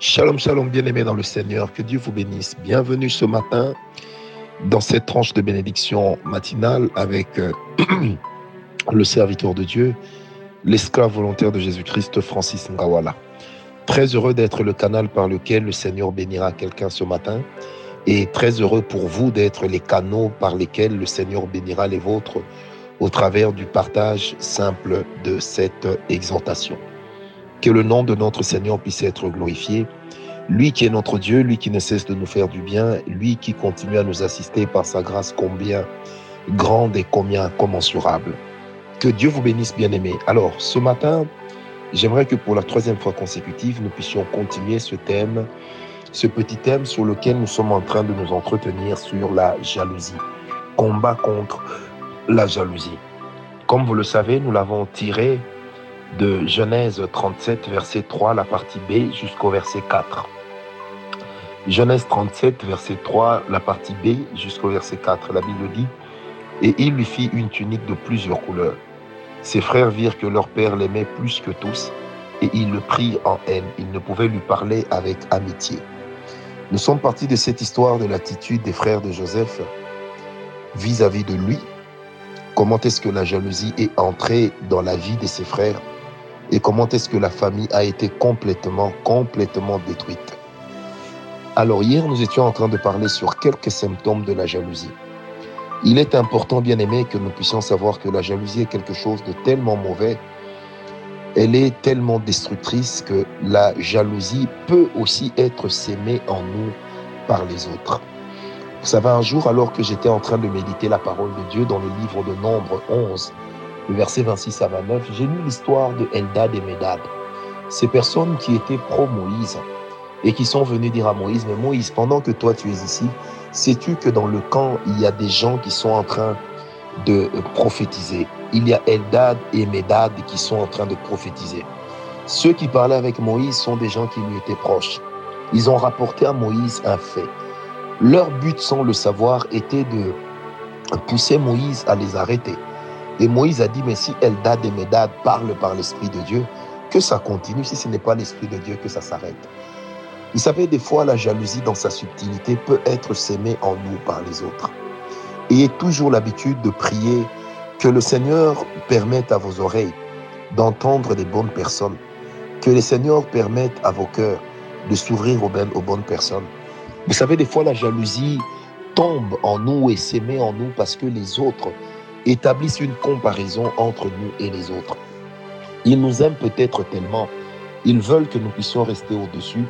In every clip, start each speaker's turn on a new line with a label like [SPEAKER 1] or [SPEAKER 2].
[SPEAKER 1] Shalom, shalom, bien-aimés dans le Seigneur. Que Dieu vous bénisse. Bienvenue ce matin dans cette tranche de bénédiction matinale avec euh, le serviteur de Dieu, l'esclave volontaire de Jésus-Christ, Francis Ngawala. Très heureux d'être le canal par lequel le Seigneur bénira quelqu'un ce matin et très heureux pour vous d'être les canaux par lesquels le Seigneur bénira les vôtres au travers du partage simple de cette exhortation. Que le nom de notre Seigneur puisse être glorifié. Lui qui est notre Dieu, lui qui ne cesse de nous faire du bien, lui qui continue à nous assister par sa grâce combien grande et combien commensurable. Que Dieu vous bénisse, bien-aimés. Alors, ce matin, j'aimerais que pour la troisième fois consécutive, nous puissions continuer ce thème, ce petit thème sur lequel nous sommes en train de nous entretenir sur la jalousie. Combat contre la jalousie. Comme vous le savez, nous l'avons tiré de Genèse 37, verset 3, la partie B, jusqu'au verset 4. Genèse 37, verset 3, la partie B, jusqu'au verset 4. La Bible dit, Et il lui fit une tunique de plusieurs couleurs. Ses frères virent que leur père l'aimait plus que tous, et il le prit en haine. Il ne pouvait lui parler avec amitié. Nous sommes partis de cette histoire de l'attitude des frères de Joseph vis-à-vis -vis de lui. Comment est-ce que la jalousie est entrée dans la vie de ses frères? Et comment est-ce que la famille a été complètement, complètement détruite? Alors hier, nous étions en train de parler sur quelques symptômes de la jalousie. Il est important, bien aimé, que nous puissions savoir que la jalousie est quelque chose de tellement mauvais, elle est tellement destructrice que la jalousie peut aussi être sémée en nous par les autres. Vous savez, un jour, alors que j'étais en train de méditer la parole de Dieu dans le livre de Nombre 11, le verset 26 à 29, j'ai lu l'histoire de Eldad et Medad. Ces personnes qui étaient pro-Moïse et qui sont venues dire à Moïse, mais Moïse, pendant que toi tu es ici, sais-tu que dans le camp, il y a des gens qui sont en train de prophétiser? Il y a Eldad et Medad qui sont en train de prophétiser. Ceux qui parlaient avec Moïse sont des gens qui lui étaient proches. Ils ont rapporté à Moïse un fait. Leur but, sans le savoir, était de pousser Moïse à les arrêter. Et Moïse a dit, mais si Eldad et Medad parlent par l'Esprit de Dieu, que ça continue, si ce n'est pas l'Esprit de Dieu, que ça s'arrête. Vous savez, des fois, la jalousie dans sa subtilité peut être sémée en nous par les autres. Ayez toujours l'habitude de prier que le Seigneur permette à vos oreilles d'entendre des bonnes personnes, que le Seigneur permette à vos cœurs de s'ouvrir aux, aux bonnes personnes. Vous savez, des fois, la jalousie tombe en nous et s'émet en nous parce que les autres établissent une comparaison entre nous et les autres. Ils nous aiment peut-être tellement, ils veulent que nous puissions rester au-dessus,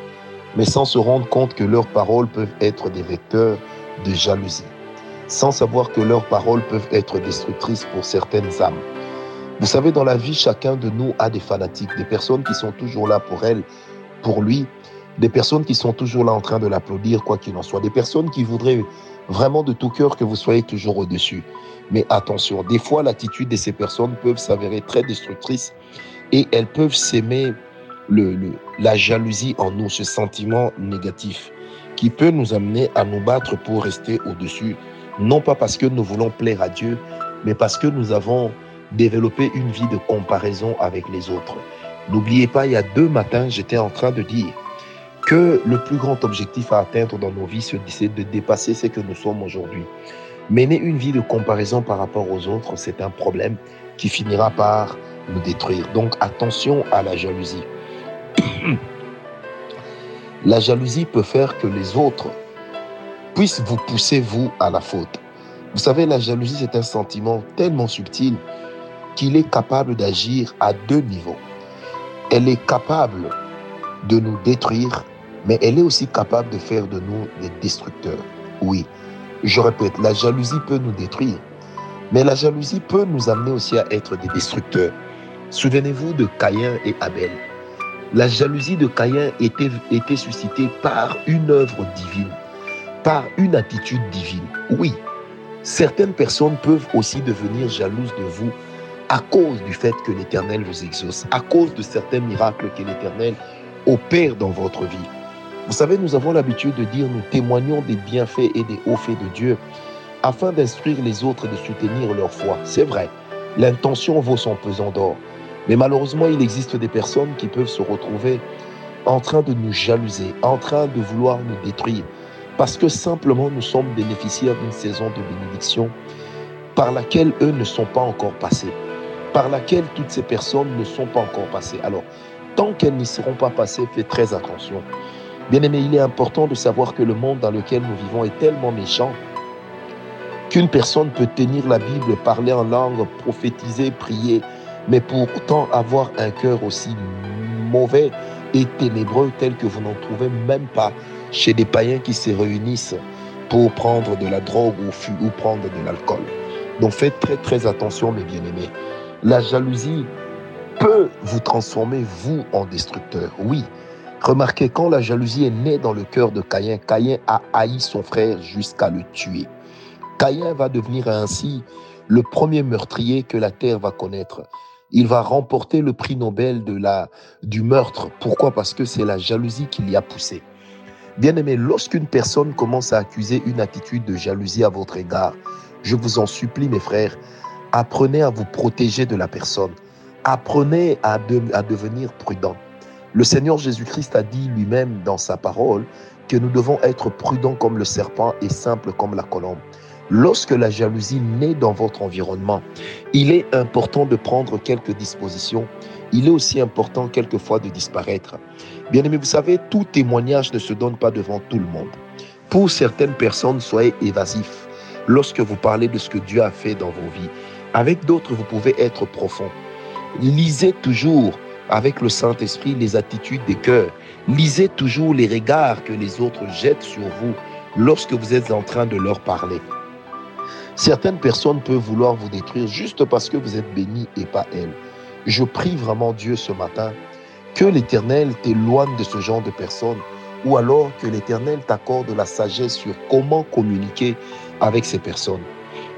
[SPEAKER 1] mais sans se rendre compte que leurs paroles peuvent être des vecteurs de jalousie, sans savoir que leurs paroles peuvent être destructrices pour certaines âmes. Vous savez, dans la vie, chacun de nous a des fanatiques, des personnes qui sont toujours là pour elle, pour lui, des personnes qui sont toujours là en train de l'applaudir, quoi qu'il en soit, des personnes qui voudraient vraiment de tout cœur que vous soyez toujours au-dessus. Mais attention, des fois, l'attitude de ces personnes peuvent s'avérer très destructrice et elles peuvent s'aimer la jalousie en nous, ce sentiment négatif qui peut nous amener à nous battre pour rester au-dessus, non pas parce que nous voulons plaire à Dieu, mais parce que nous avons développé une vie de comparaison avec les autres. N'oubliez pas, il y a deux matins, j'étais en train de dire que le plus grand objectif à atteindre dans nos vies, c'est de dépasser ce que nous sommes aujourd'hui. Mener une vie de comparaison par rapport aux autres, c'est un problème qui finira par nous détruire. Donc attention à la jalousie. la jalousie peut faire que les autres puissent vous pousser, vous, à la faute. Vous savez, la jalousie, c'est un sentiment tellement subtil qu'il est capable d'agir à deux niveaux. Elle est capable de nous détruire, mais elle est aussi capable de faire de nous des destructeurs. Oui, je répète, la jalousie peut nous détruire, mais la jalousie peut nous amener aussi à être des destructeurs. Souvenez-vous de Caïn et Abel. La jalousie de Caïn était, était suscitée par une œuvre divine, par une attitude divine. Oui, certaines personnes peuvent aussi devenir jalouses de vous à cause du fait que l'Éternel vous exauce, à cause de certains miracles que l'Éternel opère dans votre vie. Vous savez, nous avons l'habitude de dire nous témoignons des bienfaits et des hauts faits de Dieu afin d'instruire les autres et de soutenir leur foi. C'est vrai, l'intention vaut son pesant d'or. Mais malheureusement, il existe des personnes qui peuvent se retrouver en train de nous jalouser, en train de vouloir nous détruire, parce que simplement nous sommes bénéficiaires d'une saison de bénédiction par laquelle eux ne sont pas encore passés, par laquelle toutes ces personnes ne sont pas encore passées. Alors, tant qu'elles n'y seront pas passées, faites très attention. Bien aimé, il est important de savoir que le monde dans lequel nous vivons est tellement méchant qu'une personne peut tenir la Bible, parler en langue, prophétiser, prier, mais pour autant avoir un cœur aussi mauvais et ténébreux tel que vous n'en trouvez même pas chez des païens qui se réunissent pour prendre de la drogue ou, ou prendre de l'alcool. Donc faites très très attention mes bien-aimés. La jalousie peut vous transformer vous en destructeur. Oui. Remarquez quand la jalousie est née dans le cœur de Caïn, Caïn a haï son frère jusqu'à le tuer. Caïn va devenir ainsi le premier meurtrier que la terre va connaître. Il va remporter le prix Nobel du meurtre. Pourquoi? Parce que c'est la jalousie qui l'y a poussé. Bien aimé, lorsqu'une personne commence à accuser une attitude de jalousie à votre égard, je vous en supplie, mes frères, apprenez à vous protéger de la personne. Apprenez à, à devenir prudent. Le Seigneur Jésus-Christ a dit lui-même dans sa parole que nous devons être prudents comme le serpent et simples comme la colombe. Lorsque la jalousie naît dans votre environnement, il est important de prendre quelques dispositions. Il est aussi important quelquefois de disparaître. Bien aimé, vous savez, tout témoignage ne se donne pas devant tout le monde. Pour certaines personnes, soyez évasifs lorsque vous parlez de ce que Dieu a fait dans vos vies. Avec d'autres, vous pouvez être profond. Lisez toujours avec le Saint-Esprit les attitudes des cœurs. Lisez toujours les regards que les autres jettent sur vous lorsque vous êtes en train de leur parler. Certaines personnes peuvent vouloir vous détruire juste parce que vous êtes béni et pas elles. Je prie vraiment Dieu ce matin que l'Éternel t'éloigne de ce genre de personnes ou alors que l'Éternel t'accorde la sagesse sur comment communiquer avec ces personnes.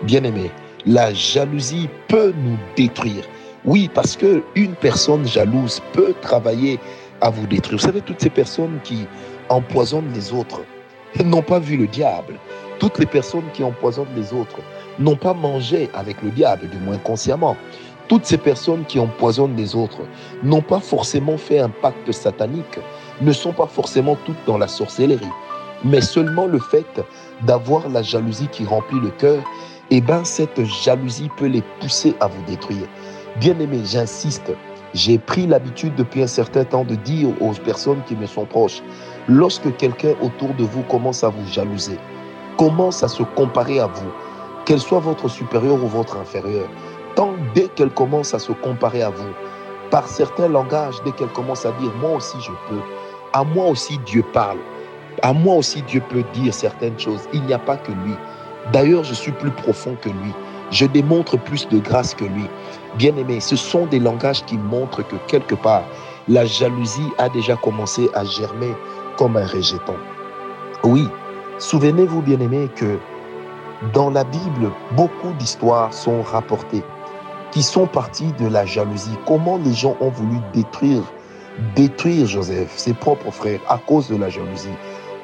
[SPEAKER 1] Bien-aimé, la jalousie peut nous détruire. Oui, parce que une personne jalouse peut travailler à vous détruire. Vous savez, toutes ces personnes qui empoisonnent les autres n'ont pas vu le diable. Toutes les personnes qui empoisonnent les autres n'ont pas mangé avec le diable, du moins consciemment. Toutes ces personnes qui empoisonnent les autres n'ont pas forcément fait un pacte satanique, ne sont pas forcément toutes dans la sorcellerie, mais seulement le fait d'avoir la jalousie qui remplit le cœur, eh bien cette jalousie peut les pousser à vous détruire. Bien aimé, j'insiste, j'ai pris l'habitude depuis un certain temps de dire aux personnes qui me sont proches, lorsque quelqu'un autour de vous commence à vous jalouser, commence à se comparer à vous, qu'elle soit votre supérieur ou votre inférieur, tant dès qu'elle commence à se comparer à vous, par certains langages, dès qu'elle commence à dire moi aussi je peux, à moi aussi Dieu parle, à moi aussi Dieu peut dire certaines choses, il n'y a pas que lui. D'ailleurs, je suis plus profond que lui. Je démontre plus de grâce que lui. Bien aimé, ce sont des langages qui montrent que quelque part, la jalousie a déjà commencé à germer comme un rejeton. Oui, Souvenez-vous, bien-aimés, que dans la Bible, beaucoup d'histoires sont rapportées qui sont parties de la jalousie. Comment les gens ont voulu détruire, détruire Joseph, ses propres frères, à cause de la jalousie?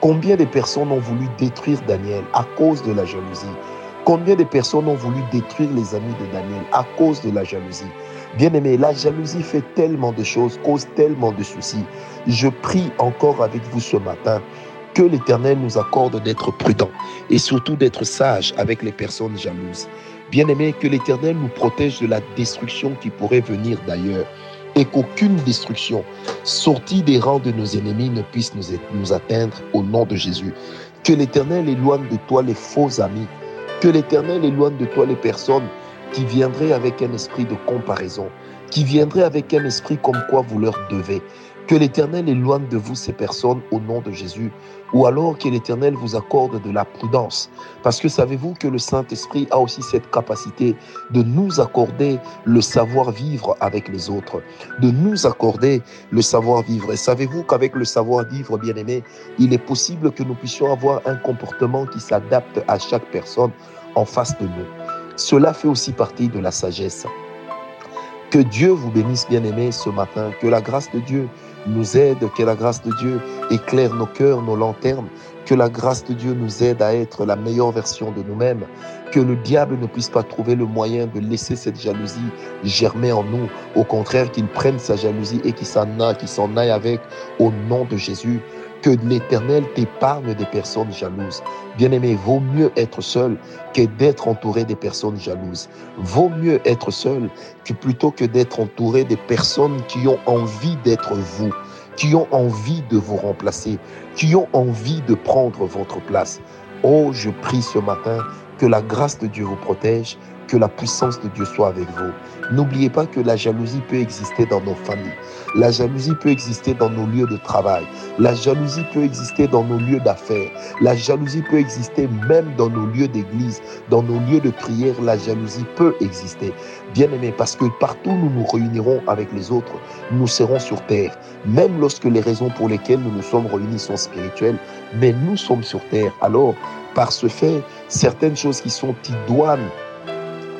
[SPEAKER 1] Combien de personnes ont voulu détruire Daniel à cause de la jalousie? Combien de personnes ont voulu détruire les amis de Daniel à cause de la jalousie? Bien-aimé, la jalousie fait tellement de choses, cause tellement de soucis. Je prie encore avec vous ce matin que l'Éternel nous accorde d'être prudents et surtout d'être sages avec les personnes jalouses. Bien-aimés, que l'Éternel nous protège de la destruction qui pourrait venir d'ailleurs et qu'aucune destruction sortie des rangs de nos ennemis ne puisse nous, nous atteindre au nom de Jésus. Que l'Éternel éloigne de toi les faux amis. Que l'Éternel éloigne de toi les personnes qui viendraient avec un esprit de comparaison, qui viendraient avec un esprit comme quoi vous leur devez. Que l'Éternel éloigne de vous ces personnes au nom de Jésus, ou alors que l'Éternel vous accorde de la prudence. Parce que savez-vous que le Saint-Esprit a aussi cette capacité de nous accorder le savoir-vivre avec les autres, de nous accorder le savoir-vivre. Et savez-vous qu'avec le savoir-vivre, bien-aimé, il est possible que nous puissions avoir un comportement qui s'adapte à chaque personne en face de nous. Cela fait aussi partie de la sagesse. Que Dieu vous bénisse, bien-aimés, ce matin. Que la grâce de Dieu nous aide, que la grâce de Dieu éclaire nos cœurs, nos lanternes, que la grâce de Dieu nous aide à être la meilleure version de nous-mêmes, que le diable ne puisse pas trouver le moyen de laisser cette jalousie germer en nous. Au contraire, qu'il prenne sa jalousie et qu'il s'en aille, aille avec au nom de Jésus. Que l'Éternel t'épargne des personnes jalouses. Bien-aimé, vaut mieux être seul que d'être entouré des personnes jalouses. Vaut mieux être seul que plutôt que d'être entouré des personnes qui ont envie d'être vous, qui ont envie de vous remplacer, qui ont envie de prendre votre place. Oh, je prie ce matin que la grâce de Dieu vous protège, que la puissance de Dieu soit avec vous. N'oubliez pas que la jalousie peut exister dans nos familles. La jalousie peut exister dans nos lieux de travail. La jalousie peut exister dans nos lieux d'affaires. La jalousie peut exister même dans nos lieux d'église, dans nos lieux de prière. La jalousie peut exister. Bien aimé, parce que partout nous nous réunirons avec les autres, nous serons sur terre. Même lorsque les raisons pour lesquelles nous nous sommes réunis sont spirituelles, mais nous sommes sur terre. Alors, par ce fait, certaines choses qui sont idoines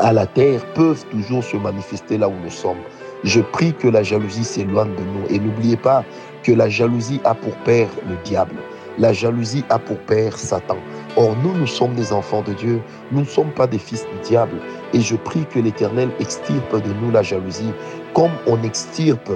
[SPEAKER 1] à la terre peuvent toujours se manifester là où nous sommes. Je prie que la jalousie s'éloigne de nous. Et n'oubliez pas que la jalousie a pour père le diable. La jalousie a pour père Satan. Or, nous, nous sommes des enfants de Dieu. Nous ne sommes pas des fils du diable. Et je prie que l'Éternel extirpe de nous la jalousie, comme on extirpe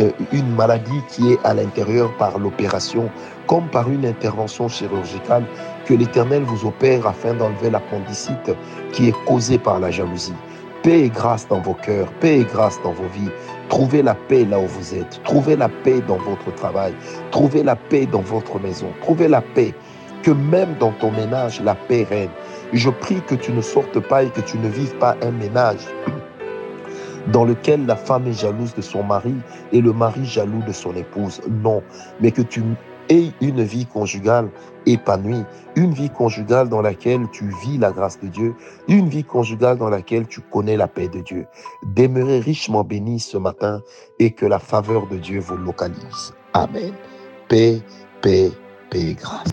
[SPEAKER 1] euh, une maladie qui est à l'intérieur par l'opération, comme par une intervention chirurgicale, que l'Éternel vous opère afin d'enlever l'appendicite qui est causée par la jalousie. Paix et grâce dans vos cœurs, paix et grâce dans vos vies. Trouvez la paix là où vous êtes. Trouvez la paix dans votre travail. Trouvez la paix dans votre maison. Trouvez la paix. Que même dans ton ménage, la paix règne. Je prie que tu ne sortes pas et que tu ne vives pas un ménage dans lequel la femme est jalouse de son mari et le mari jaloux de son épouse. Non, mais que tu aies une vie conjugale épanouie, une vie conjugale dans laquelle tu vis la grâce de Dieu, une vie conjugale dans laquelle tu connais la paix de Dieu. Demeurez richement bénis ce matin et que la faveur de Dieu vous localise. Amen. Paix, paix, paix, grâce.